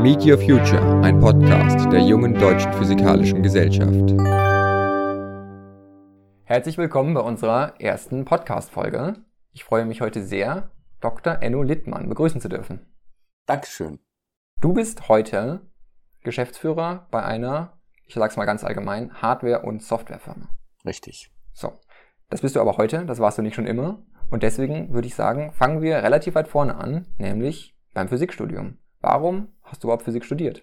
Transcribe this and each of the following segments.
Meet Your Future, ein Podcast der jungen deutschen physikalischen Gesellschaft. Herzlich willkommen bei unserer ersten Podcast-Folge. Ich freue mich heute sehr, Dr. Enno Littmann begrüßen zu dürfen. Dankeschön. Du bist heute Geschäftsführer bei einer, ich sag's mal ganz allgemein, Hardware- und Softwarefirma. Richtig. So. Das bist du aber heute, das warst du nicht schon immer. Und deswegen würde ich sagen, fangen wir relativ weit vorne an, nämlich beim Physikstudium. Warum hast du überhaupt Physik studiert?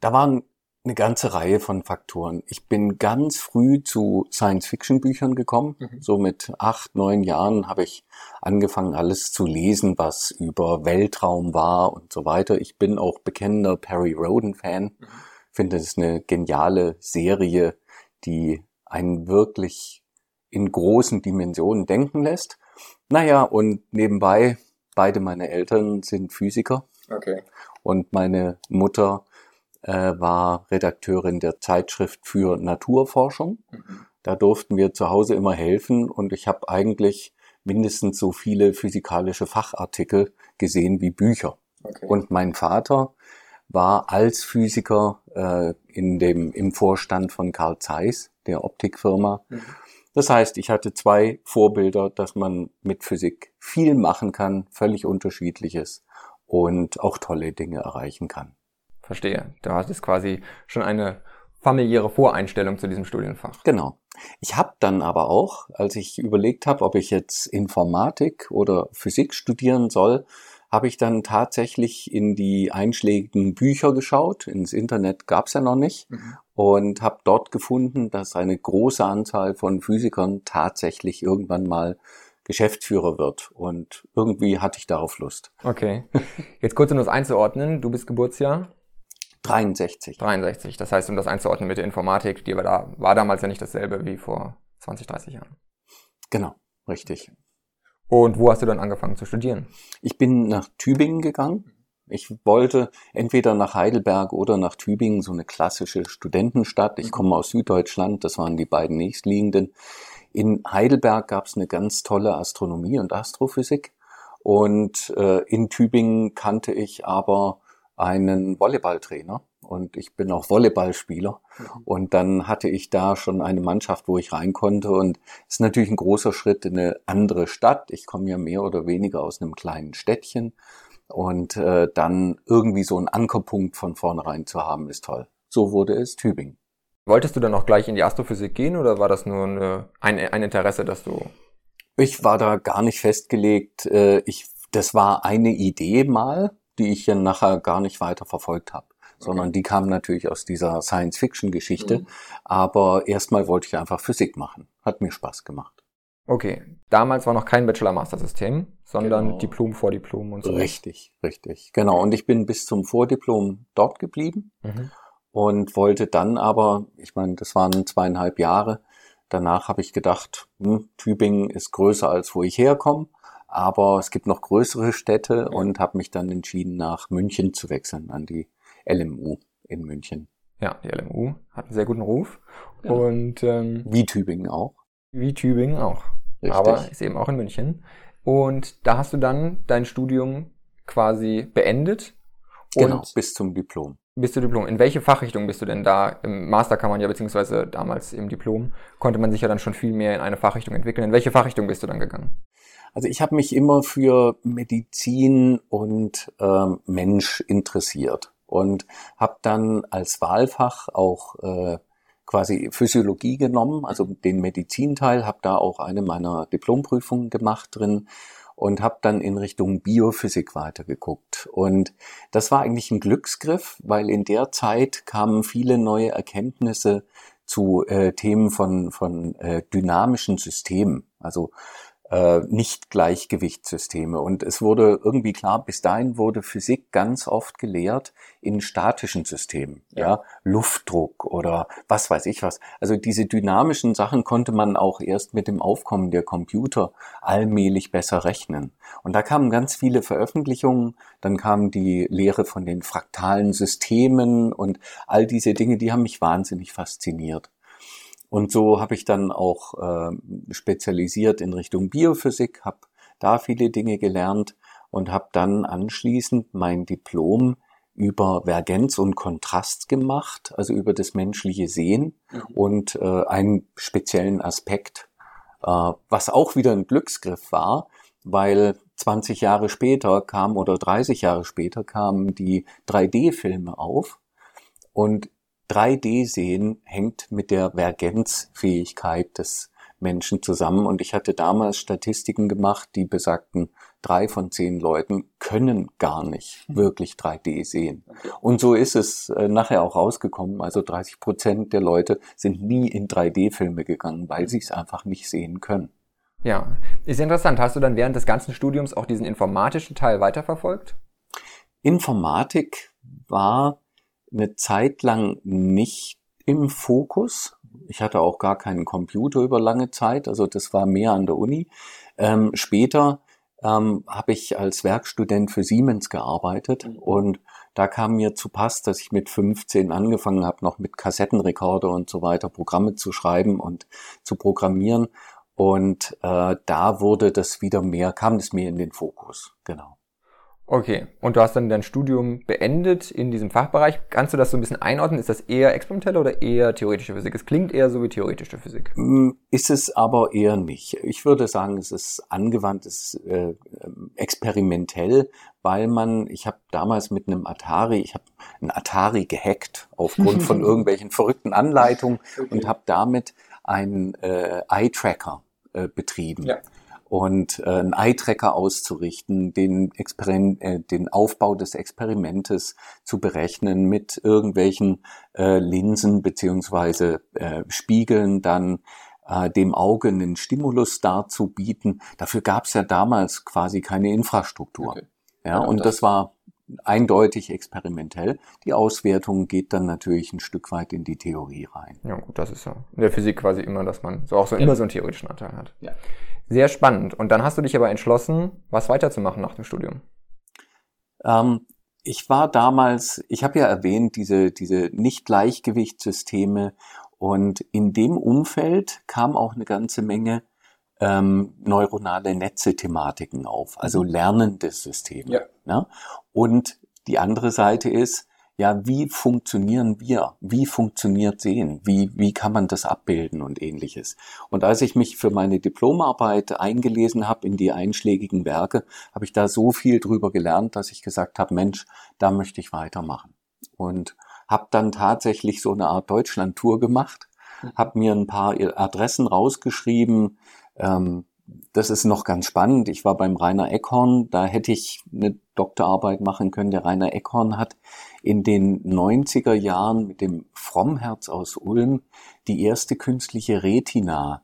Da waren eine ganze Reihe von Faktoren. Ich bin ganz früh zu Science-Fiction-Büchern gekommen. Mhm. So mit acht, neun Jahren habe ich angefangen, alles zu lesen, was über Weltraum war und so weiter. Ich bin auch bekennender Perry Roden-Fan. Mhm. Finde es eine geniale Serie, die einen wirklich in großen Dimensionen denken lässt. Naja, und nebenbei, beide meine Eltern sind Physiker. Okay. Und meine Mutter äh, war Redakteurin der Zeitschrift für Naturforschung. Mhm. Da durften wir zu Hause immer helfen und ich habe eigentlich mindestens so viele physikalische Fachartikel gesehen wie Bücher. Okay. Und mein Vater war als Physiker äh, in dem, im Vorstand von Carl Zeiss, der Optikfirma. Mhm. Das heißt, ich hatte zwei Vorbilder, dass man mit Physik viel machen kann, völlig unterschiedliches und auch tolle Dinge erreichen kann. Verstehe. Du hattest quasi schon eine familiäre Voreinstellung zu diesem Studienfach. Genau. Ich habe dann aber auch, als ich überlegt habe, ob ich jetzt Informatik oder Physik studieren soll, habe ich dann tatsächlich in die einschlägigen Bücher geschaut. Ins Internet gab es ja noch nicht. Mhm. Und habe dort gefunden, dass eine große Anzahl von Physikern tatsächlich irgendwann mal Geschäftsführer wird. Und irgendwie hatte ich darauf Lust. Okay. Jetzt kurz um das einzuordnen. Du bist Geburtsjahr? 63. 63. Das heißt, um das einzuordnen mit der Informatik, die war, da, war damals ja nicht dasselbe wie vor 20, 30 Jahren. Genau, richtig. Und wo hast du dann angefangen zu studieren? Ich bin nach Tübingen gegangen. Ich wollte entweder nach Heidelberg oder nach Tübingen, so eine klassische Studentenstadt. Ich mhm. komme aus Süddeutschland, das waren die beiden nächstliegenden. In Heidelberg gab es eine ganz tolle Astronomie und Astrophysik. Und äh, in Tübingen kannte ich aber einen Volleyballtrainer und ich bin auch Volleyballspieler. Mhm. Und dann hatte ich da schon eine Mannschaft, wo ich rein konnte. Und es ist natürlich ein großer Schritt in eine andere Stadt. Ich komme ja mehr oder weniger aus einem kleinen Städtchen. Und äh, dann irgendwie so einen Ankerpunkt von vornherein zu haben, ist toll. So wurde es Tübingen. Wolltest du dann auch gleich in die Astrophysik gehen oder war das nur eine, ein, ein Interesse, dass du... Ich war da gar nicht festgelegt. Äh, ich, das war eine Idee mal, die ich dann nachher gar nicht weiter verfolgt habe sondern die kamen natürlich aus dieser Science-Fiction-Geschichte. Mhm. Aber erstmal wollte ich einfach Physik machen. Hat mir Spaß gemacht. Okay, damals war noch kein Bachelor-Master-System, sondern genau. Diplom, Vordiplom und so. Richtig, richtig. Genau. Und ich bin bis zum Vordiplom dort geblieben mhm. und wollte dann aber, ich meine, das waren zweieinhalb Jahre. Danach habe ich gedacht, hm, Tübingen ist größer als wo ich herkomme, aber es gibt noch größere Städte und habe mich dann entschieden, nach München zu wechseln an die LMU in München. Ja, die LMU hat einen sehr guten Ruf. Ja. Und ähm, wie Tübingen auch. Wie Tübingen auch. Richtig. Aber ist eben auch in München. Und da hast du dann dein Studium quasi beendet. Genau, bis zum Diplom. Bis zum Diplom. In welche Fachrichtung bist du denn da? Im Master kann man ja, beziehungsweise damals im Diplom, konnte man sich ja dann schon viel mehr in eine Fachrichtung entwickeln. In welche Fachrichtung bist du dann gegangen? Also ich habe mich immer für Medizin und ähm, Mensch interessiert und habe dann als Wahlfach auch äh, quasi Physiologie genommen, also den Medizinteil, habe da auch eine meiner Diplomprüfungen gemacht drin und habe dann in Richtung Biophysik weitergeguckt. Und das war eigentlich ein Glücksgriff, weil in der Zeit kamen viele neue Erkenntnisse zu äh, Themen von, von äh, dynamischen Systemen. Also äh, Nicht-Gleichgewichtssysteme. Und es wurde irgendwie klar, bis dahin wurde Physik ganz oft gelehrt in statischen Systemen, ja. ja, Luftdruck oder was weiß ich was. Also diese dynamischen Sachen konnte man auch erst mit dem Aufkommen der Computer allmählich besser rechnen. Und da kamen ganz viele Veröffentlichungen, dann kam die Lehre von den fraktalen Systemen und all diese Dinge, die haben mich wahnsinnig fasziniert. Und so habe ich dann auch äh, spezialisiert in Richtung Biophysik, habe da viele Dinge gelernt und habe dann anschließend mein Diplom über Vergenz und Kontrast gemacht, also über das menschliche Sehen mhm. und äh, einen speziellen Aspekt, äh, was auch wieder ein Glücksgriff war, weil 20 Jahre später kam oder 30 Jahre später kamen die 3D-Filme auf und 3D-Sehen hängt mit der Vergenzfähigkeit des Menschen zusammen. Und ich hatte damals Statistiken gemacht, die besagten, drei von zehn Leuten können gar nicht mhm. wirklich 3D sehen. Und so ist es äh, nachher auch rausgekommen. Also 30 Prozent der Leute sind nie in 3D-Filme gegangen, weil sie es einfach nicht sehen können. Ja, ist interessant. Hast du dann während des ganzen Studiums auch diesen informatischen Teil weiterverfolgt? Informatik war eine Zeit lang nicht im Fokus. Ich hatte auch gar keinen Computer über lange Zeit, also das war mehr an der Uni. Ähm, später ähm, habe ich als Werkstudent für Siemens gearbeitet mhm. und da kam mir zu Pass, dass ich mit 15 angefangen habe, noch mit Kassettenrekorder und so weiter Programme zu schreiben und zu programmieren. Und äh, da wurde das wieder mehr, kam das mehr in den Fokus, genau. Okay, und du hast dann dein Studium beendet in diesem Fachbereich. Kannst du das so ein bisschen einordnen? Ist das eher experimentelle oder eher theoretische Physik? Es klingt eher so wie theoretische Physik. Mm, ist es aber eher nicht. Ich würde sagen, es ist angewandtes äh, experimentell, weil man, ich habe damals mit einem Atari, ich habe ein Atari gehackt aufgrund von irgendwelchen verrückten Anleitungen okay. und habe damit einen äh, Eye-Tracker äh, betrieben. Ja und äh, einen Eye-Tracker auszurichten, den, Experiment, äh, den Aufbau des Experimentes zu berechnen mit irgendwelchen äh, Linsen beziehungsweise äh, Spiegeln dann äh, dem Auge einen Stimulus darzubieten. Dafür gab es ja damals quasi keine Infrastruktur. Okay. Ja, und das war eindeutig experimentell. Die Auswertung geht dann natürlich ein Stück weit in die Theorie rein. Ja, gut, das ist ja in der Physik quasi immer, dass man so auch so ja. immer so einen theoretischen Anteil hat. Ja. Sehr spannend. Und dann hast du dich aber entschlossen, was weiterzumachen nach dem Studium. Ähm, ich war damals, ich habe ja erwähnt, diese, diese Nicht-Gleichgewichtssysteme und in dem Umfeld kam auch eine ganze Menge ähm, neuronale Netze-Thematiken auf, also lernende Systeme. Ja. Ne? Und die andere Seite ist, ja, wie funktionieren wir? Wie funktioniert Sehen? Wie, wie kann man das abbilden und ähnliches? Und als ich mich für meine Diplomarbeit eingelesen habe in die einschlägigen Werke, habe ich da so viel drüber gelernt, dass ich gesagt habe, Mensch, da möchte ich weitermachen. Und habe dann tatsächlich so eine Art Deutschland-Tour gemacht, mhm. habe mir ein paar Adressen rausgeschrieben, ähm, das ist noch ganz spannend. Ich war beim Rainer Eckhorn, da hätte ich eine Doktorarbeit machen können. Der Rainer Eckhorn hat in den 90er Jahren mit dem Frommherz aus Ulm die erste künstliche Retina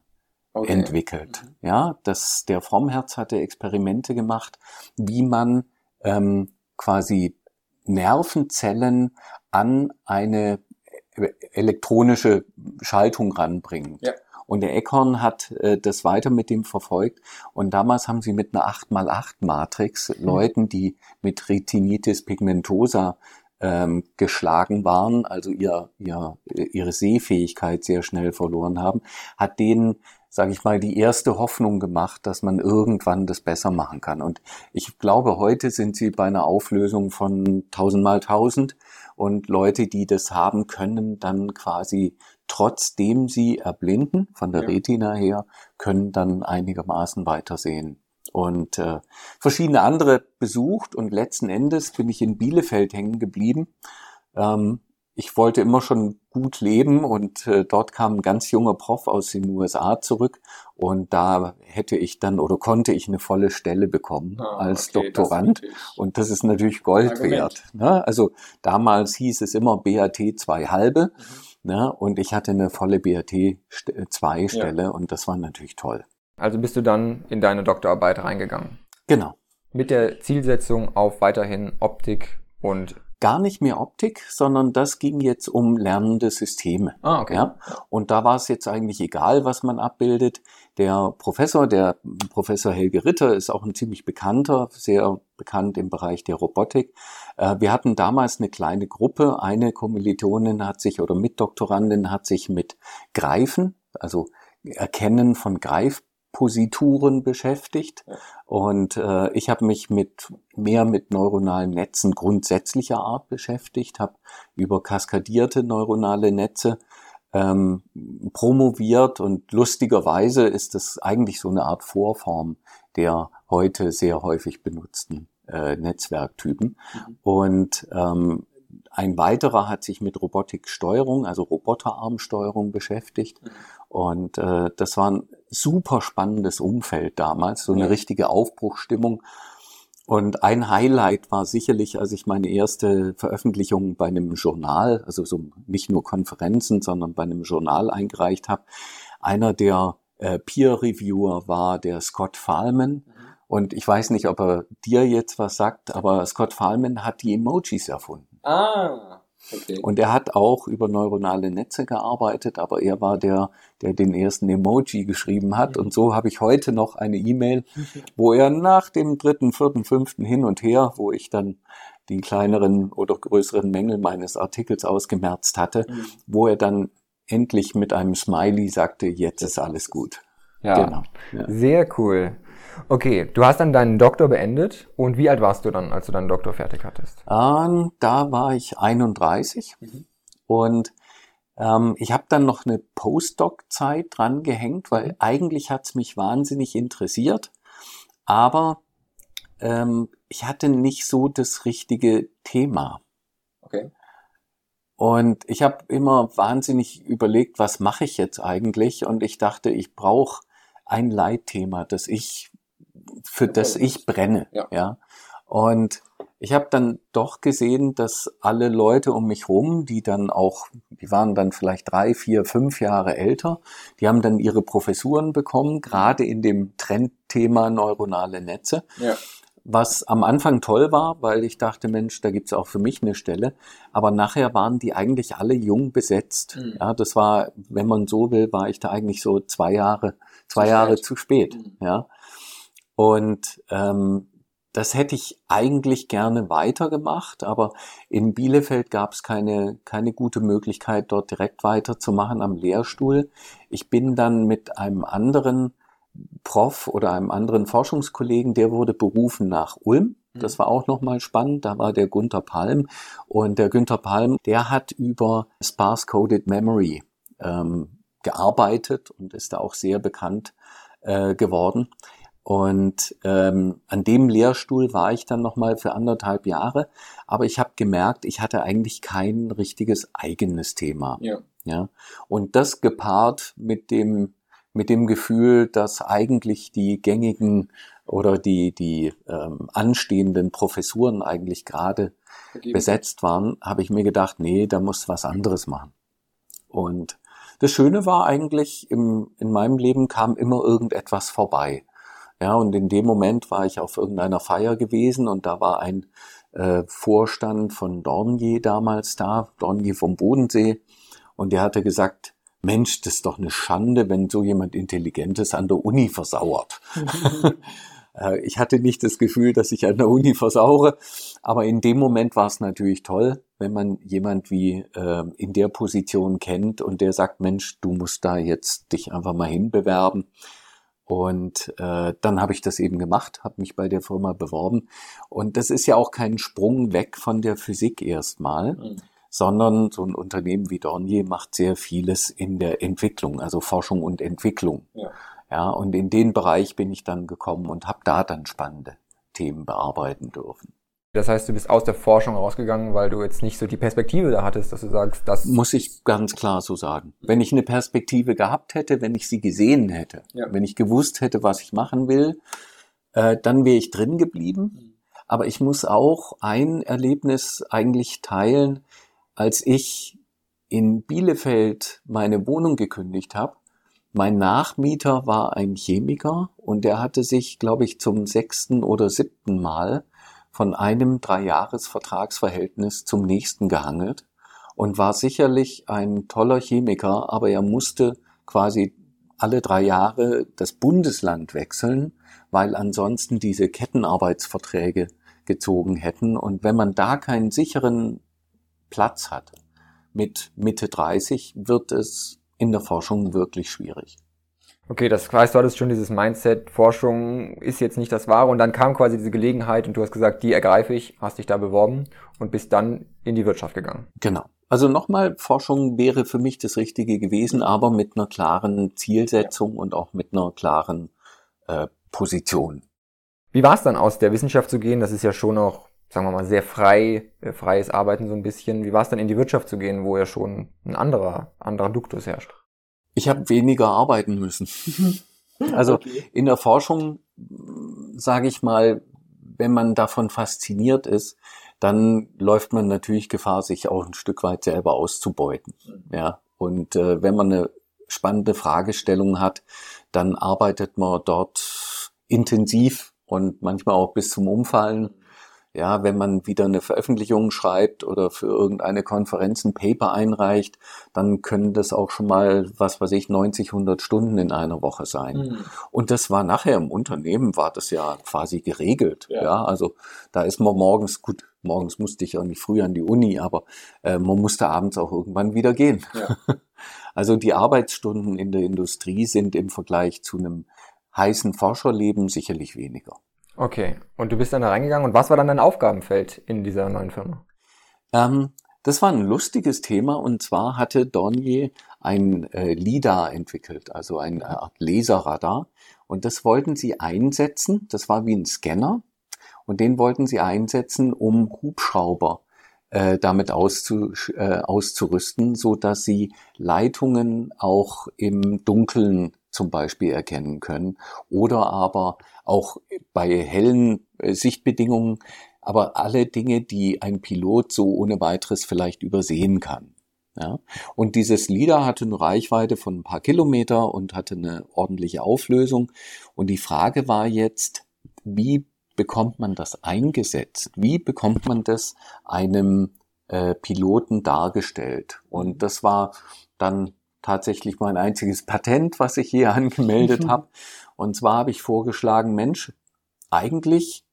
okay. entwickelt. Mhm. Ja, das, der Frommherz hatte Experimente gemacht, wie man ähm, quasi Nervenzellen an eine elektronische Schaltung ranbringt. Ja. Und der Eckhorn hat äh, das weiter mit dem verfolgt. Und damals haben sie mit einer 8x8-Matrix mhm. Leuten, die mit Retinitis pigmentosa ähm, geschlagen waren, also ihr, ihr, ihre Sehfähigkeit sehr schnell verloren haben, hat denen, sage ich mal, die erste Hoffnung gemacht, dass man irgendwann das besser machen kann. Und ich glaube, heute sind sie bei einer Auflösung von 1000 mal 1000 und Leute, die das haben, können dann quasi trotzdem sie erblinden von der ja. Retina her, können dann einigermaßen weitersehen. Und äh, verschiedene andere besucht und letzten Endes bin ich in Bielefeld hängen geblieben. Ähm, ich wollte immer schon gut leben und äh, dort kam ein ganz junger Prof aus den USA zurück und da hätte ich dann oder konnte ich eine volle Stelle bekommen ah, als okay, Doktorand das und das ist natürlich Gold wert. Ne? Also damals hieß es immer BAT zwei halbe. Mhm. Ne? Und ich hatte eine volle BRT-2-Stelle ja. und das war natürlich toll. Also bist du dann in deine Doktorarbeit reingegangen? Genau. Mit der Zielsetzung auf weiterhin Optik und gar nicht mehr Optik, sondern das ging jetzt um lernende Systeme. Ah, okay. Ja? Und da war es jetzt eigentlich egal, was man abbildet. Der Professor, der Professor Helge Ritter, ist auch ein ziemlich bekannter, sehr bekannt im Bereich der Robotik. Äh, wir hatten damals eine kleine Gruppe. Eine Kommilitonin hat sich oder Mitdoktorandin hat sich mit Greifen, also Erkennen von Greif Posituren beschäftigt und äh, ich habe mich mit mehr mit neuronalen Netzen grundsätzlicher Art beschäftigt, habe über kaskadierte neuronale Netze ähm, promoviert und lustigerweise ist das eigentlich so eine Art Vorform der heute sehr häufig benutzten äh, Netzwerktypen. Mhm. Und ähm, ein weiterer hat sich mit Robotiksteuerung, also Roboterarmsteuerung beschäftigt. Mhm. Und äh, das war ein super spannendes Umfeld damals, so eine ja. richtige Aufbruchstimmung. Und ein Highlight war sicherlich, als ich meine erste Veröffentlichung bei einem Journal, also so nicht nur Konferenzen, sondern bei einem Journal eingereicht habe. Einer der äh, Peer Reviewer war der Scott Fahlman. Mhm. Und ich weiß nicht, ob er dir jetzt was sagt, aber Scott Fahlman hat die Emojis erfunden. Ah. Okay. Und er hat auch über neuronale Netze gearbeitet, aber er war der, der den ersten Emoji geschrieben hat. Mhm. Und so habe ich heute noch eine E-Mail, wo er nach dem dritten, vierten, fünften hin und her, wo ich dann die kleineren oder größeren Mängel meines Artikels ausgemerzt hatte, mhm. wo er dann endlich mit einem Smiley sagte, jetzt ist alles gut. Ja, genau. ja. sehr cool. Okay, du hast dann deinen Doktor beendet und wie alt warst du dann, als du deinen Doktor fertig hattest? Ähm, da war ich 31 mhm. und ähm, ich habe dann noch eine Postdoc-Zeit dran gehängt, weil mhm. eigentlich hat's mich wahnsinnig interessiert, aber ähm, ich hatte nicht so das richtige Thema. Okay. Und ich habe immer wahnsinnig überlegt, was mache ich jetzt eigentlich? Und ich dachte, ich brauche ein Leitthema, das ich für das ich brenne. Ja. ja. Und ich habe dann doch gesehen, dass alle Leute um mich rum, die dann auch, die waren dann vielleicht drei, vier, fünf Jahre älter, die haben dann ihre Professuren bekommen, gerade in dem Trendthema neuronale Netze. Ja. Was am Anfang toll war, weil ich dachte, Mensch, da gibt's auch für mich eine Stelle. Aber nachher waren die eigentlich alle jung besetzt. Mhm. Ja, das war, wenn man so will, war ich da eigentlich so zwei Jahre, zwei zu Jahre spät. zu spät. Mhm. Ja. Und ähm, das hätte ich eigentlich gerne weitergemacht, aber in Bielefeld gab es keine, keine gute Möglichkeit, dort direkt weiterzumachen am Lehrstuhl. Ich bin dann mit einem anderen Prof oder einem anderen Forschungskollegen, der wurde berufen nach Ulm. Mhm. Das war auch nochmal spannend. Da war der Gunther Palm. Und der Günther Palm, der hat über Sparse Coded Memory ähm, gearbeitet und ist da auch sehr bekannt äh, geworden. Und ähm, an dem Lehrstuhl war ich dann nochmal für anderthalb Jahre. Aber ich habe gemerkt, ich hatte eigentlich kein richtiges eigenes Thema. Ja. ja. Und das gepaart mit dem, mit dem Gefühl, dass eigentlich die gängigen oder die, die ähm, anstehenden Professuren eigentlich gerade besetzt waren, habe ich mir gedacht, nee, da muss was anderes machen. Und das Schöne war eigentlich, im, in meinem Leben kam immer irgendetwas vorbei. Ja, und in dem Moment war ich auf irgendeiner Feier gewesen und da war ein äh, Vorstand von Dornier damals da, Dornier vom Bodensee, und der hatte gesagt, Mensch, das ist doch eine Schande, wenn so jemand Intelligentes an der Uni versauert. Äh, ich hatte nicht das Gefühl, dass ich an der Uni versaure, aber in dem Moment war es natürlich toll, wenn man jemand wie äh, in der Position kennt und der sagt, Mensch, du musst da jetzt dich einfach mal hinbewerben. Und äh, dann habe ich das eben gemacht, habe mich bei der Firma beworben. Und das ist ja auch kein Sprung weg von der Physik erstmal, mhm. sondern so ein Unternehmen wie Dornier macht sehr vieles in der Entwicklung, also Forschung und Entwicklung. Ja, ja und in den Bereich bin ich dann gekommen und habe da dann spannende Themen bearbeiten dürfen. Das heißt, du bist aus der Forschung rausgegangen, weil du jetzt nicht so die Perspektive da hattest, dass du sagst, das muss ich ganz klar so sagen. Wenn ich eine Perspektive gehabt hätte, wenn ich sie gesehen hätte, ja. wenn ich gewusst hätte, was ich machen will, äh, dann wäre ich drin geblieben. Aber ich muss auch ein Erlebnis eigentlich teilen, als ich in Bielefeld meine Wohnung gekündigt habe. Mein Nachmieter war ein Chemiker und der hatte sich, glaube ich, zum sechsten oder siebten Mal von einem Dreijahresvertragsverhältnis zum nächsten gehangelt und war sicherlich ein toller Chemiker, aber er musste quasi alle drei Jahre das Bundesland wechseln, weil ansonsten diese Kettenarbeitsverträge gezogen hätten. Und wenn man da keinen sicheren Platz hat mit Mitte 30, wird es in der Forschung wirklich schwierig. Okay, das heißt, du hattest schon dieses Mindset, Forschung ist jetzt nicht das Wahre und dann kam quasi diese Gelegenheit und du hast gesagt, die ergreife ich, hast dich da beworben und bist dann in die Wirtschaft gegangen. Genau. Also nochmal, Forschung wäre für mich das Richtige gewesen, aber mit einer klaren Zielsetzung ja. und auch mit einer klaren äh, Position. Wie war es dann aus der Wissenschaft zu gehen? Das ist ja schon auch, sagen wir mal, sehr frei, äh, freies Arbeiten so ein bisschen. Wie war es dann in die Wirtschaft zu gehen, wo ja schon ein anderer, anderer Duktus herrscht? Ich habe weniger arbeiten müssen. also okay. in der Forschung, sage ich mal, wenn man davon fasziniert ist, dann läuft man natürlich Gefahr, sich auch ein Stück weit selber auszubeuten. Ja, und äh, wenn man eine spannende Fragestellung hat, dann arbeitet man dort intensiv und manchmal auch bis zum Umfallen ja, wenn man wieder eine Veröffentlichung schreibt oder für irgendeine Konferenz ein Paper einreicht, dann können das auch schon mal, was weiß ich, 90, 100 Stunden in einer Woche sein. Mhm. Und das war nachher im Unternehmen, war das ja quasi geregelt. Ja. ja, also da ist man morgens, gut, morgens musste ich auch nicht früh an die Uni, aber äh, man musste abends auch irgendwann wieder gehen. Ja. Also die Arbeitsstunden in der Industrie sind im Vergleich zu einem heißen Forscherleben sicherlich weniger. Okay, und du bist dann da reingegangen und was war dann dein Aufgabenfeld in dieser neuen Firma? Ähm, das war ein lustiges Thema und zwar hatte Dornier ein äh, LIDAR entwickelt, also eine Art Laserradar. Und das wollten sie einsetzen, das war wie ein Scanner. Und den wollten sie einsetzen, um Hubschrauber äh, damit auszu, äh, auszurüsten, so dass sie Leitungen auch im Dunkeln zum Beispiel erkennen können oder aber auch bei hellen äh, Sichtbedingungen, aber alle Dinge, die ein Pilot so ohne weiteres vielleicht übersehen kann. Ja? Und dieses LIDAR hatte eine Reichweite von ein paar Kilometer und hatte eine ordentliche Auflösung. Und die Frage war jetzt, wie bekommt man das eingesetzt? Wie bekommt man das einem äh, Piloten dargestellt? Und das war dann tatsächlich mein einziges Patent, was ich hier angemeldet habe. Und zwar habe ich vorgeschlagen, Mensch, eigentlich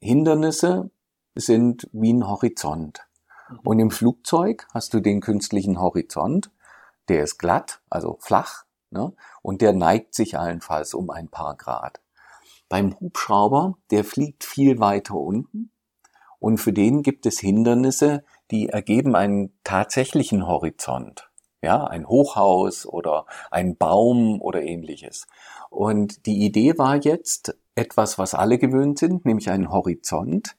Hindernisse sind wie ein Horizont. Mhm. Und im Flugzeug hast du den künstlichen Horizont, der ist glatt, also flach, ne? und der neigt sich allenfalls um ein paar Grad. Beim Hubschrauber, der fliegt viel weiter unten und für den gibt es Hindernisse, die ergeben einen tatsächlichen Horizont ja, ein Hochhaus oder ein Baum oder ähnliches. Und die Idee war jetzt, etwas, was alle gewöhnt sind, nämlich einen Horizont,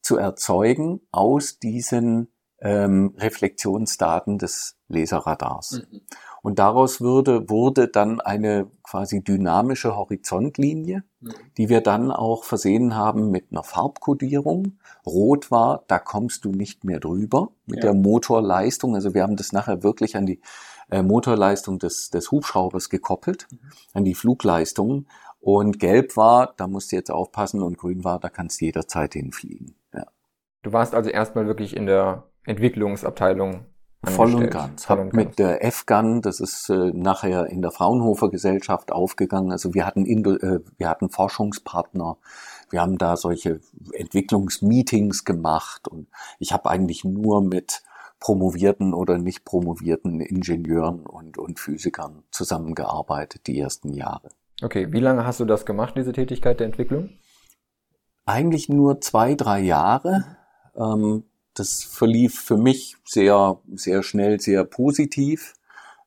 zu erzeugen aus diesen ähm, Reflexionsdaten des Laserradars. Mhm. Und daraus würde, wurde dann eine quasi dynamische Horizontlinie, mhm. die wir dann auch versehen haben mit einer Farbkodierung. Rot war, da kommst du nicht mehr drüber mit ja. der Motorleistung. Also wir haben das nachher wirklich an die äh, Motorleistung des, des Hubschraubers gekoppelt, mhm. an die Flugleistung. Und gelb war, da musst du jetzt aufpassen, und grün war, da kannst du jederzeit hinfliegen. Ja. Du warst also erstmal wirklich in der Entwicklungsabteilung Voll und ganz. Hab mit der F-Gun, das ist äh, nachher in der Fraunhofer Gesellschaft aufgegangen. Also wir hatten, Indo äh, wir hatten Forschungspartner, wir haben da solche Entwicklungsmeetings gemacht und ich habe eigentlich nur mit promovierten oder nicht promovierten Ingenieuren und, und Physikern zusammengearbeitet die ersten Jahre. Okay, wie lange hast du das gemacht, diese Tätigkeit der Entwicklung? Eigentlich nur zwei, drei Jahre. Ähm, das verlief für mich sehr, sehr schnell, sehr positiv,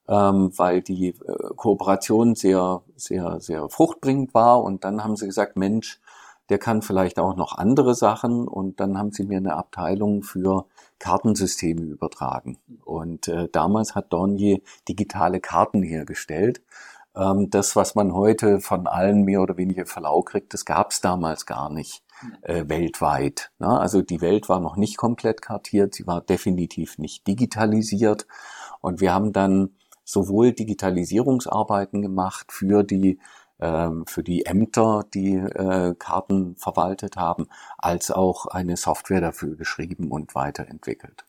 ähm, weil die äh, Kooperation sehr, sehr, sehr fruchtbringend war. Und dann haben sie gesagt, Mensch, der kann vielleicht auch noch andere Sachen. Und dann haben sie mir eine Abteilung für Kartensysteme übertragen. Und äh, damals hat Dornier digitale Karten hergestellt. Ähm, das, was man heute von allen mehr oder weniger Verlau kriegt, das gab es damals gar nicht äh, weltweit. Ne? Also die Welt war noch nicht komplett kartiert, sie war definitiv nicht digitalisiert. Und wir haben dann sowohl Digitalisierungsarbeiten gemacht für die ähm, für die Ämter, die äh, Karten verwaltet haben, als auch eine Software dafür geschrieben und weiterentwickelt.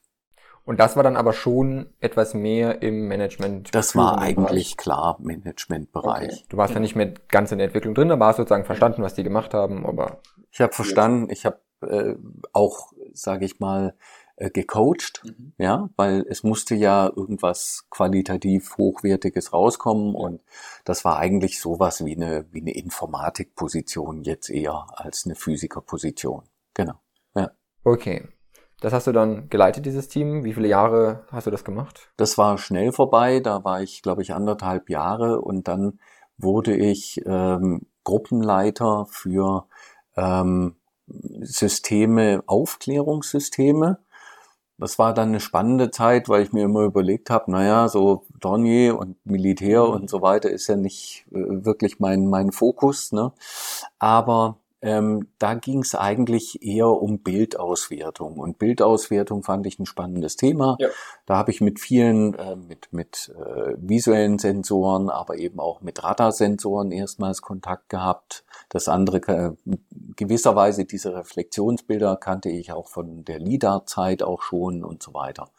Und das war dann aber schon etwas mehr im Management. Das war eigentlich klar Managementbereich. Okay. Du warst ja nicht mehr ganz in der Entwicklung drin, aber hast sozusagen verstanden, was die gemacht haben, aber ich habe verstanden, ich habe äh, auch, sage ich mal, äh, gecoacht, mhm. ja, weil es musste ja irgendwas qualitativ hochwertiges rauskommen und das war eigentlich sowas wie eine wie eine Informatikposition jetzt eher als eine Physikerposition. Genau. Ja. Okay. Das hast du dann geleitet, dieses Team. Wie viele Jahre hast du das gemacht? Das war schnell vorbei. Da war ich, glaube ich, anderthalb Jahre und dann wurde ich ähm, Gruppenleiter für ähm, Systeme, Aufklärungssysteme. Das war dann eine spannende Zeit, weil ich mir immer überlegt habe, naja, so Dornier und Militär und so weiter ist ja nicht äh, wirklich mein, mein Fokus. Ne? Aber ähm, da ging es eigentlich eher um Bildauswertung. Und Bildauswertung fand ich ein spannendes Thema. Ja. Da habe ich mit vielen, äh, mit, mit äh, visuellen Sensoren, aber eben auch mit Radarsensoren erstmals Kontakt gehabt. Das andere, äh, gewisserweise diese Reflexionsbilder kannte ich auch von der LIDAR-Zeit auch schon und so weiter.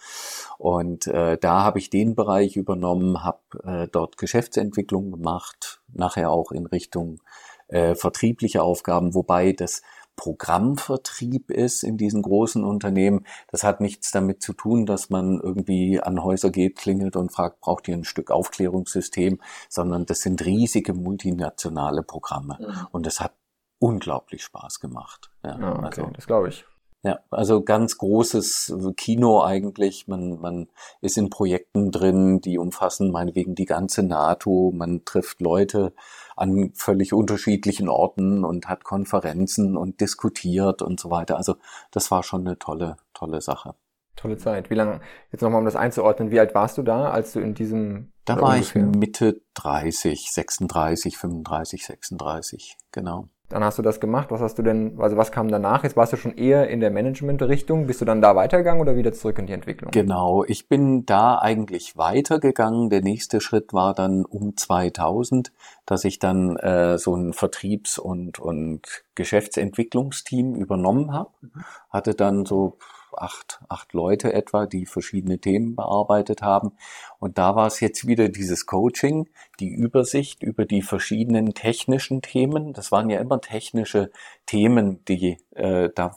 Und äh, da habe ich den Bereich übernommen, habe äh, dort Geschäftsentwicklung gemacht, nachher auch in Richtung äh, vertriebliche Aufgaben, wobei das Programmvertrieb ist in diesen großen Unternehmen. Das hat nichts damit zu tun, dass man irgendwie an Häuser geht, klingelt und fragt, braucht ihr ein Stück Aufklärungssystem, sondern das sind riesige multinationale Programme. Mhm. Und das hat unglaublich Spaß gemacht. Ja, ja okay, also, das glaube ich. Ja, also ganz großes Kino eigentlich. Man, man ist in Projekten drin, die umfassen meinetwegen die ganze NATO. Man trifft Leute an völlig unterschiedlichen Orten und hat Konferenzen und diskutiert und so weiter. Also das war schon eine tolle, tolle Sache. Tolle Zeit. Wie lange, jetzt nochmal um das einzuordnen, wie alt warst du da, als du in diesem... Da war ungefähr? ich Mitte 30, 36, 35, 36, genau. Dann hast du das gemacht. Was hast du denn, also was kam danach? Jetzt warst du schon eher in der Management-Richtung. Bist du dann da weitergegangen oder wieder zurück in die Entwicklung? Genau, ich bin da eigentlich weitergegangen. Der nächste Schritt war dann um 2000, dass ich dann äh, so ein Vertriebs- und, und Geschäftsentwicklungsteam übernommen habe. Mhm. Hatte dann so acht, acht Leute etwa, die verschiedene Themen bearbeitet haben. Und da war es jetzt wieder dieses Coaching, die Übersicht über die verschiedenen technischen Themen. Das waren ja immer technische Themen, die äh, da,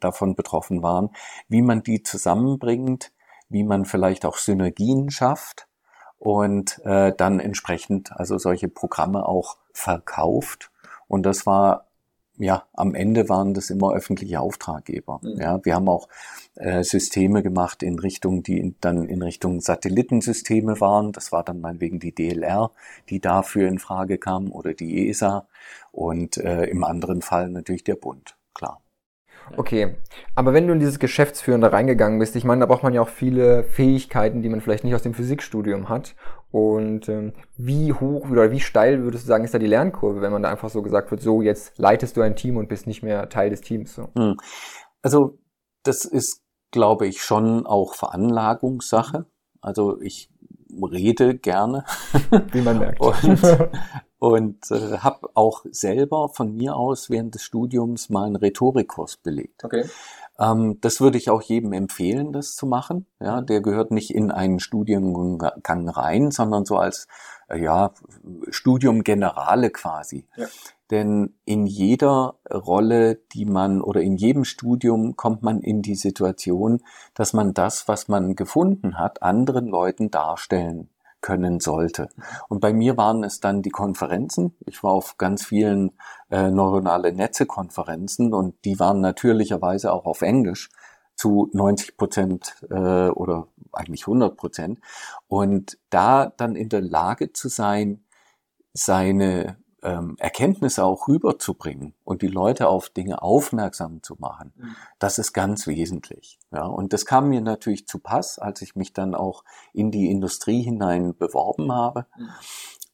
davon betroffen waren, wie man die zusammenbringt, wie man vielleicht auch Synergien schafft und äh, dann entsprechend also solche Programme auch verkauft. Und das war ja, am Ende waren das immer öffentliche Auftraggeber. Mhm. Ja, wir haben auch äh, Systeme gemacht in Richtung, die in, dann in Richtung Satellitensysteme waren. Das war dann meinetwegen die DLR, die dafür in Frage kam oder die ESA und äh, im anderen Fall natürlich der Bund, klar. Okay, aber wenn du in dieses Geschäftsführende reingegangen bist, ich meine, da braucht man ja auch viele Fähigkeiten, die man vielleicht nicht aus dem Physikstudium hat. Und ähm, wie hoch oder wie steil würdest du sagen, ist da die Lernkurve, wenn man da einfach so gesagt wird, so jetzt leitest du ein Team und bist nicht mehr Teil des Teams? So. Hm. Also das ist, glaube ich, schon auch Veranlagungssache. Also ich rede gerne. Wie man merkt. und und äh, habe auch selber von mir aus während des Studiums mal einen Rhetorikkurs belegt. Okay. Ähm, das würde ich auch jedem empfehlen, das zu machen. Ja, der gehört nicht in einen Studiengang rein, sondern so als äh, ja Studium Generale quasi. Ja. Denn in jeder Rolle, die man oder in jedem Studium kommt man in die Situation, dass man das, was man gefunden hat, anderen Leuten darstellen können sollte. Und bei mir waren es dann die Konferenzen. Ich war auf ganz vielen äh, neuronale Netze-Konferenzen und die waren natürlicherweise auch auf Englisch zu 90 Prozent äh, oder eigentlich 100 Prozent. Und da dann in der Lage zu sein, seine ähm, Erkenntnisse auch rüberzubringen und die Leute auf Dinge aufmerksam zu machen, mhm. das ist ganz wesentlich. Ja, und das kam mir natürlich zu Pass, als ich mich dann auch in die Industrie hinein beworben habe. Mhm.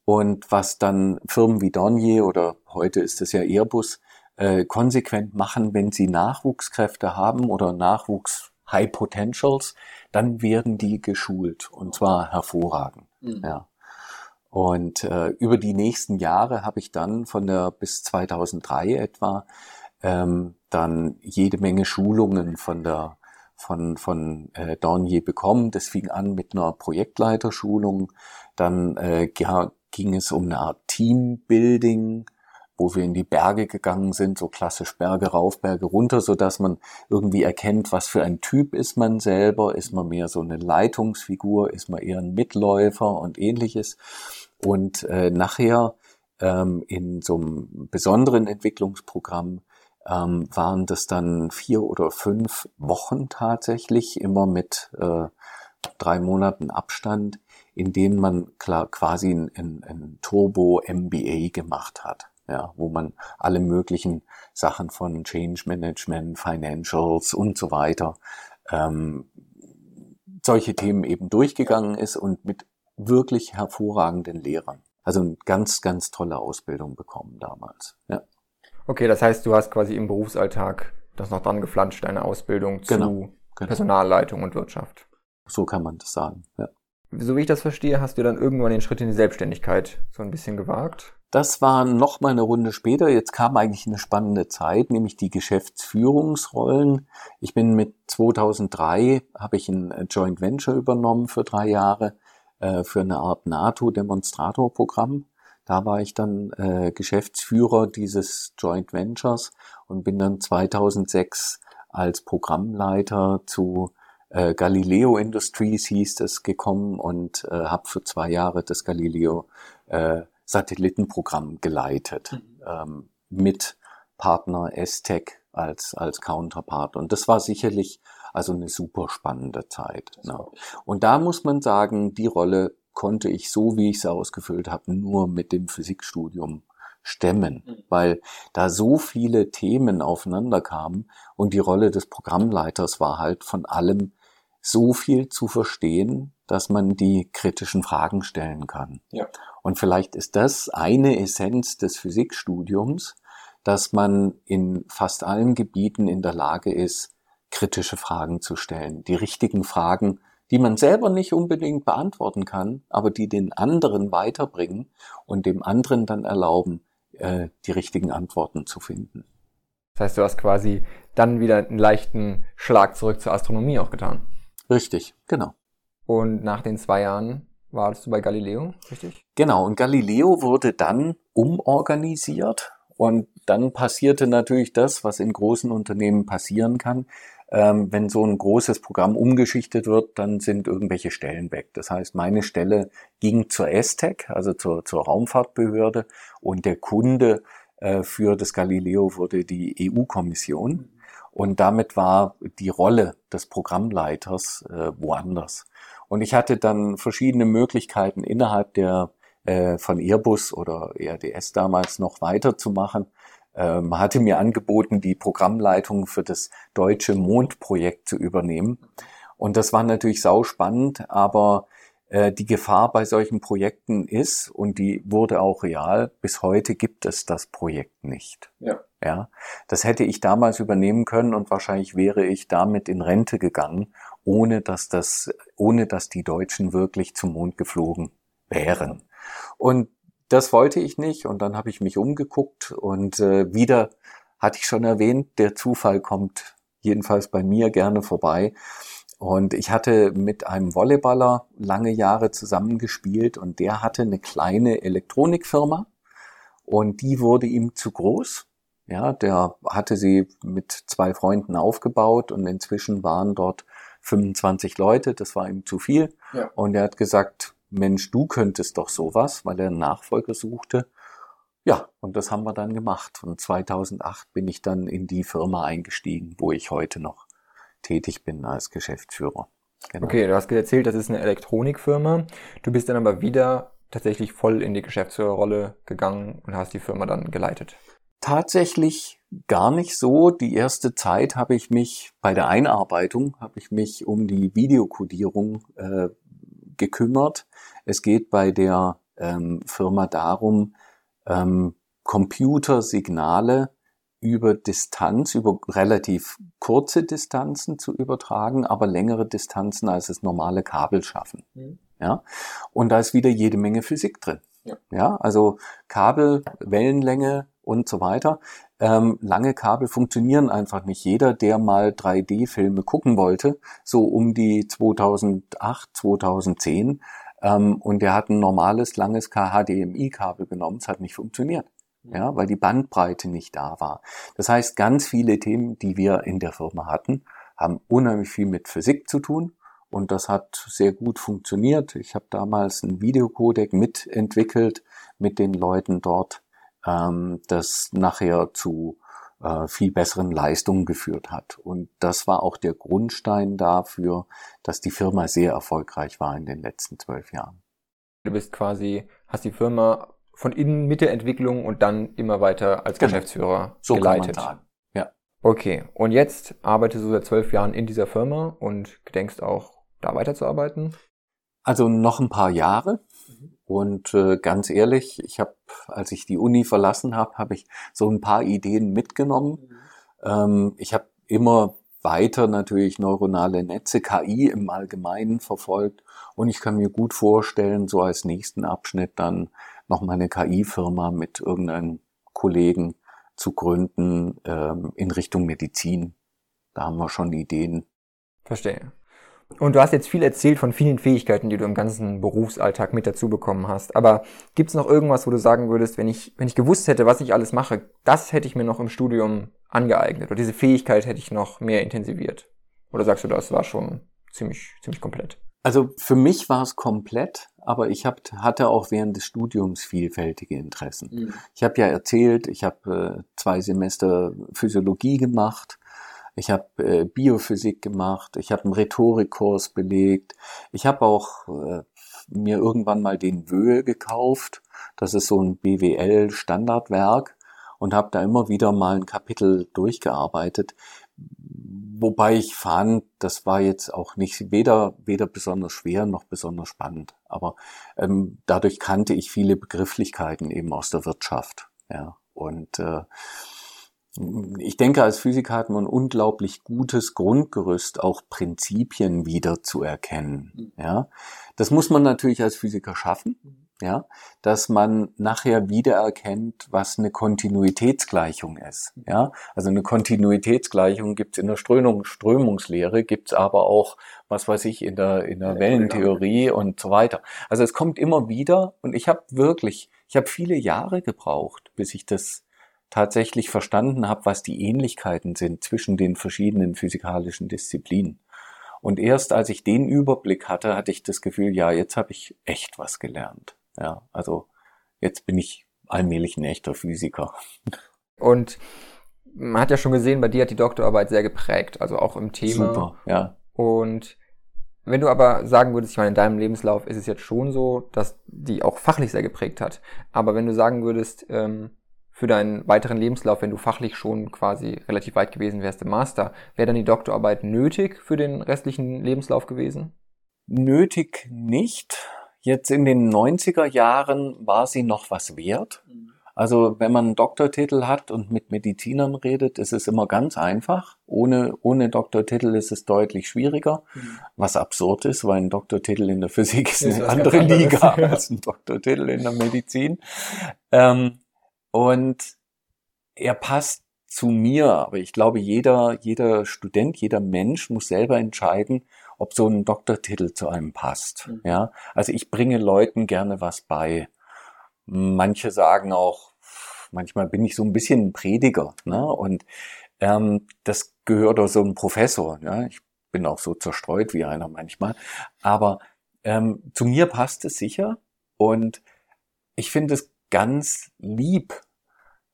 Und was dann Firmen wie Dornier oder heute ist es ja Airbus äh, konsequent machen, wenn sie Nachwuchskräfte haben oder Nachwuchs High Potentials, dann werden die geschult und zwar hervorragend. Mhm. Ja. Und äh, über die nächsten Jahre habe ich dann von der bis 2003 etwa ähm, dann jede Menge Schulungen von der von von äh, Dornier bekommen. Das fing an mit einer Projektleiterschulung, dann äh, ging es um eine Art Teambuilding wo wir in die Berge gegangen sind, so klassisch Berge rauf, Berge runter, so dass man irgendwie erkennt, was für ein Typ ist man selber, ist man mehr so eine Leitungsfigur, ist man eher ein Mitläufer und ähnliches. Und äh, nachher ähm, in so einem besonderen Entwicklungsprogramm ähm, waren das dann vier oder fünf Wochen tatsächlich, immer mit äh, drei Monaten Abstand, in denen man klar quasi ein, ein, ein Turbo-MBA gemacht hat. Ja, wo man alle möglichen Sachen von Change Management, Financials und so weiter, ähm, solche Themen eben durchgegangen ist und mit wirklich hervorragenden Lehrern. Also eine ganz, ganz tolle Ausbildung bekommen damals. Ja. Okay, das heißt, du hast quasi im Berufsalltag das noch dran geflanscht, deine Ausbildung Genau, zu genau. Personalleitung und Wirtschaft. So kann man das sagen. Ja. So wie ich das verstehe, hast du dann irgendwann den Schritt in die Selbstständigkeit so ein bisschen gewagt. Das war noch mal eine Runde später. Jetzt kam eigentlich eine spannende Zeit, nämlich die Geschäftsführungsrollen. Ich bin mit 2003 habe ich ein Joint Venture übernommen für drei Jahre äh, für eine Art NATO-Demonstratorprogramm. Da war ich dann äh, Geschäftsführer dieses Joint Ventures und bin dann 2006 als Programmleiter zu äh, Galileo Industries hieß es gekommen und äh, habe für zwei Jahre das Galileo äh, Satellitenprogramm geleitet ähm, mit Partner STEC als als Counterpart und das war sicherlich also eine super spannende Zeit. Ne? Und da muss man sagen, die Rolle konnte ich so, wie ich sie ausgefüllt habe, nur mit dem Physikstudium stemmen, Mhm. weil da so viele Themen aufeinander kamen und die Rolle des Programmleiters war halt von allem so viel zu verstehen, dass man die kritischen Fragen stellen kann. Ja. Und vielleicht ist das eine Essenz des Physikstudiums, dass man in fast allen Gebieten in der Lage ist, kritische Fragen zu stellen. Die richtigen Fragen, die man selber nicht unbedingt beantworten kann, aber die den anderen weiterbringen und dem anderen dann erlauben, äh, die richtigen Antworten zu finden. Das heißt, du hast quasi dann wieder einen leichten Schlag zurück zur Astronomie auch getan. Richtig, genau. Und nach den zwei Jahren warst du bei Galileo, richtig? Genau, und Galileo wurde dann umorganisiert und dann passierte natürlich das, was in großen Unternehmen passieren kann. Ähm, wenn so ein großes Programm umgeschichtet wird, dann sind irgendwelche Stellen weg. Das heißt, meine Stelle ging zur ESTEC, also zur, zur Raumfahrtbehörde, und der Kunde äh, für das Galileo wurde die EU-Kommission. Und damit war die Rolle des Programmleiters äh, woanders. Und ich hatte dann verschiedene Möglichkeiten innerhalb der äh, von Airbus oder ERDS damals noch weiterzumachen. Äh, man hatte mir angeboten, die Programmleitung für das deutsche Mondprojekt zu übernehmen. Und das war natürlich sau spannend, aber äh, die Gefahr bei solchen Projekten ist, und die wurde auch real, bis heute gibt es das Projekt nicht. Ja. Ja, das hätte ich damals übernehmen können und wahrscheinlich wäre ich damit in Rente gegangen, ohne dass das, ohne dass die Deutschen wirklich zum Mond geflogen wären. Und das wollte ich nicht und dann habe ich mich umgeguckt und äh, wieder hatte ich schon erwähnt, der Zufall kommt jedenfalls bei mir gerne vorbei. Und ich hatte mit einem Volleyballer lange Jahre zusammengespielt und der hatte eine kleine Elektronikfirma und die wurde ihm zu groß. Ja, der hatte sie mit zwei Freunden aufgebaut und inzwischen waren dort 25 Leute, das war ihm zu viel. Ja. Und er hat gesagt, Mensch, du könntest doch sowas, weil er einen Nachfolger suchte. Ja, und das haben wir dann gemacht. Und 2008 bin ich dann in die Firma eingestiegen, wo ich heute noch tätig bin als Geschäftsführer. Genau. Okay, du hast erzählt, das ist eine Elektronikfirma. Du bist dann aber wieder tatsächlich voll in die Geschäftsführerrolle gegangen und hast die Firma dann geleitet. Tatsächlich gar nicht so. Die erste Zeit habe ich mich bei der Einarbeitung habe ich mich um die Videokodierung äh, gekümmert. Es geht bei der ähm, Firma darum, ähm, Computersignale über Distanz, über relativ kurze Distanzen zu übertragen, aber längere Distanzen als es normale Kabel schaffen. Mhm. Ja, und da ist wieder jede Menge Physik drin. Ja. ja also Kabel, Wellenlänge und so weiter. Ähm, lange Kabel funktionieren einfach nicht. Jeder, der mal 3D-Filme gucken wollte, so um die 2008, 2010, ähm, und der hat ein normales, langes HDMI-Kabel genommen, es hat nicht funktioniert. ja, weil die Bandbreite nicht da war. Das heißt, ganz viele Themen, die wir in der Firma hatten, haben unheimlich viel mit Physik zu tun und das hat sehr gut funktioniert. Ich habe damals einen Videocodec mitentwickelt mit den Leuten dort, ähm, das nachher zu äh, viel besseren Leistungen geführt hat. Und das war auch der Grundstein dafür, dass die Firma sehr erfolgreich war in den letzten zwölf Jahren. Du bist quasi, hast die Firma von innen mit der Entwicklung und dann immer weiter als genau. Geschäftsführer so geleitet. Kann man sagen. Ja. Okay, und jetzt arbeitest du seit zwölf Jahren in dieser Firma und gedenkst auch da weiterzuarbeiten? Also noch ein paar Jahre. Und äh, ganz ehrlich, ich habe, als ich die Uni verlassen habe, habe ich so ein paar Ideen mitgenommen. Ähm, ich habe immer weiter natürlich neuronale Netze, KI im Allgemeinen verfolgt. Und ich kann mir gut vorstellen, so als nächsten Abschnitt dann noch mal eine KI-Firma mit irgendeinem Kollegen zu gründen ähm, in Richtung Medizin. Da haben wir schon Ideen. Verstehe. Und du hast jetzt viel erzählt von vielen Fähigkeiten, die du im ganzen Berufsalltag mit dazu bekommen hast. Aber gibt es noch irgendwas, wo du sagen würdest, wenn ich, wenn ich gewusst hätte, was ich alles mache, das hätte ich mir noch im Studium angeeignet oder diese Fähigkeit hätte ich noch mehr intensiviert? Oder sagst du, das war schon ziemlich, ziemlich komplett? Also für mich war es komplett, aber ich hab, hatte auch während des Studiums vielfältige Interessen. Mhm. Ich habe ja erzählt, ich habe äh, zwei Semester Physiologie gemacht ich habe äh, Biophysik gemacht, ich habe einen Rhetorikkurs belegt, ich habe auch äh, mir irgendwann mal den Wöhl gekauft, das ist so ein BWL-Standardwerk und habe da immer wieder mal ein Kapitel durchgearbeitet, wobei ich fand, das war jetzt auch nicht weder weder besonders schwer noch besonders spannend, aber ähm, dadurch kannte ich viele Begrifflichkeiten eben aus der Wirtschaft, ja. Und äh, ich denke, als Physiker hat man ein unglaublich gutes Grundgerüst, auch Prinzipien wieder zu erkennen. Mhm. Ja, das muss man natürlich als Physiker schaffen. Mhm. Ja, dass man nachher wiedererkennt, was eine Kontinuitätsgleichung ist. Mhm. Ja, also eine Kontinuitätsgleichung gibt's in der Strömung, Strömungslehre, gibt's aber auch, was weiß ich, in der, in der Wellentheorie und so weiter. Also es kommt immer wieder und ich habe wirklich, ich habe viele Jahre gebraucht, bis ich das tatsächlich verstanden habe, was die Ähnlichkeiten sind zwischen den verschiedenen physikalischen Disziplinen. Und erst als ich den Überblick hatte, hatte ich das Gefühl, ja, jetzt habe ich echt was gelernt. Ja, also jetzt bin ich allmählich ein echter Physiker. Und man hat ja schon gesehen, bei dir hat die Doktorarbeit sehr geprägt, also auch im Thema. Super, ja. Und wenn du aber sagen würdest, ich meine, in deinem Lebenslauf ist es jetzt schon so, dass die auch fachlich sehr geprägt hat. Aber wenn du sagen würdest, ähm, für deinen weiteren Lebenslauf, wenn du fachlich schon quasi relativ weit gewesen wärst im Master, wäre dann die Doktorarbeit nötig für den restlichen Lebenslauf gewesen? Nötig nicht. Jetzt in den 90er Jahren war sie noch was wert. Also wenn man einen Doktortitel hat und mit Medizinern redet, ist es immer ganz einfach. Ohne, ohne Doktortitel ist es deutlich schwieriger, mhm. was absurd ist, weil ein Doktortitel in der Physik ist eine andere Liga als ein Doktortitel in der Medizin. Ähm, und er passt zu mir, aber ich glaube, jeder, jeder Student, jeder Mensch muss selber entscheiden, ob so ein Doktortitel zu einem passt. Mhm. Ja, also ich bringe Leuten gerne was bei. Manche sagen auch, manchmal bin ich so ein bisschen ein Prediger, ne? Und ähm, das gehört auch so ein Professor. Ja? Ich bin auch so zerstreut wie einer manchmal, aber ähm, zu mir passt es sicher und ich finde es ganz lieb,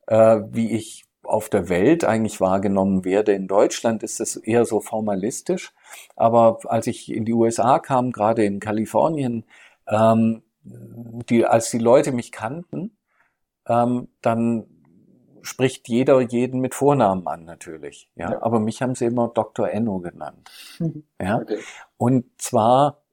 äh, wie ich auf der Welt eigentlich wahrgenommen werde. In Deutschland ist es eher so formalistisch. Aber als ich in die USA kam, gerade in Kalifornien, ähm, die, als die Leute mich kannten, ähm, dann spricht jeder jeden mit Vornamen an natürlich. Ja, ja. aber mich haben sie immer Dr. Enno genannt. ja, okay. und zwar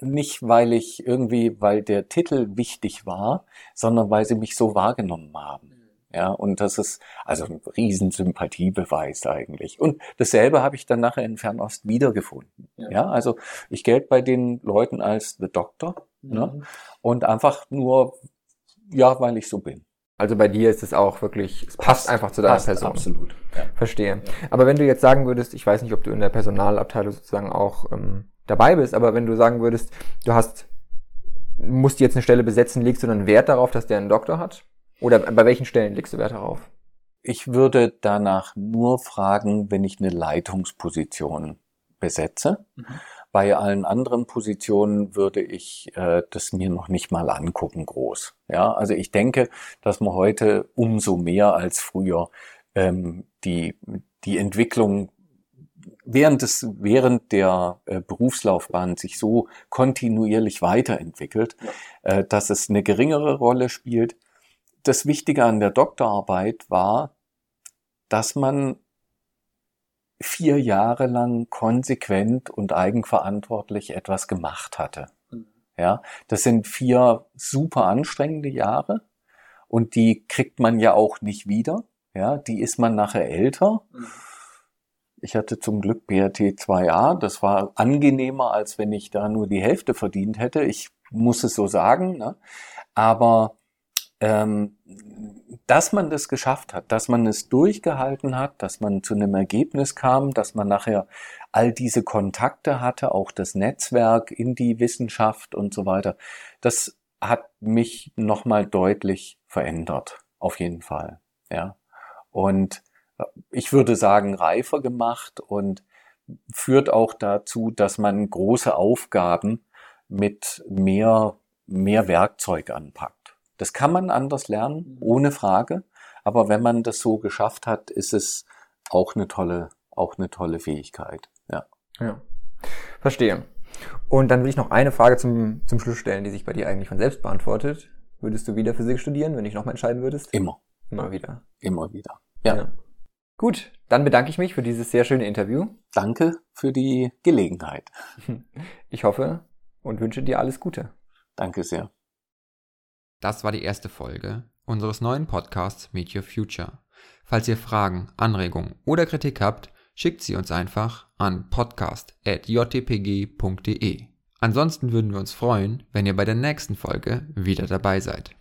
nicht, weil ich irgendwie, weil der Titel wichtig war, sondern weil sie mich so wahrgenommen haben. Ja, und das ist also ein Riesensympathiebeweis eigentlich. Und dasselbe habe ich dann nachher in Fernost wiedergefunden. Ja, ja also ich gelte bei den Leuten als The Doctor ne? mhm. ne? und einfach nur, ja, weil ich so bin. Also bei dir ist es auch wirklich, es passt, passt einfach zu deiner passt, Person. Absolut. Ja. Verstehe. Ja. Aber wenn du jetzt sagen würdest, ich weiß nicht, ob du in der Personalabteilung sozusagen auch ähm, dabei bist, aber wenn du sagen würdest, du hast, musst jetzt eine Stelle besetzen, legst du dann Wert darauf, dass der einen Doktor hat? Oder bei welchen Stellen legst du Wert darauf? Ich würde danach nur fragen, wenn ich eine Leitungsposition besetze. Mhm. Bei allen anderen Positionen würde ich äh, das mir noch nicht mal angucken, groß. Ja, also ich denke, dass man heute umso mehr als früher ähm, die, die Entwicklung während des, während der äh, Berufslaufbahn sich so kontinuierlich weiterentwickelt, ja. äh, dass es eine geringere Rolle spielt. Das Wichtige an der Doktorarbeit war, dass man vier Jahre lang konsequent und eigenverantwortlich etwas gemacht hatte. Mhm. Ja, das sind vier super anstrengende Jahre und die kriegt man ja auch nicht wieder. Ja, die ist man nachher älter. Mhm. Ich hatte zum Glück BRT 2a. Das war angenehmer, als wenn ich da nur die Hälfte verdient hätte. Ich muss es so sagen. Ne? Aber ähm, dass man das geschafft hat, dass man es durchgehalten hat, dass man zu einem Ergebnis kam, dass man nachher all diese Kontakte hatte, auch das Netzwerk in die Wissenschaft und so weiter, das hat mich nochmal deutlich verändert, auf jeden Fall, ja. Und ich würde sagen, reifer gemacht und führt auch dazu, dass man große Aufgaben mit mehr, mehr Werkzeug anpackt. Das kann man anders lernen, mhm. ohne Frage. Aber wenn man das so geschafft hat, ist es auch eine tolle, auch eine tolle Fähigkeit. Ja. Ja. Verstehe. Und dann will ich noch eine Frage zum, zum Schluss stellen, die sich bei dir eigentlich von selbst beantwortet. Würdest du wieder Physik studieren, wenn ich nochmal entscheiden würdest? Immer. Immer wieder. Immer wieder. Ja. ja. Gut, dann bedanke ich mich für dieses sehr schöne Interview. Danke für die Gelegenheit. Ich hoffe und wünsche dir alles Gute. Danke sehr. Das war die erste Folge unseres neuen Podcasts Meet Your Future. Falls ihr Fragen, Anregungen oder Kritik habt, schickt sie uns einfach an podcast.jtpg.de. Ansonsten würden wir uns freuen, wenn ihr bei der nächsten Folge wieder dabei seid.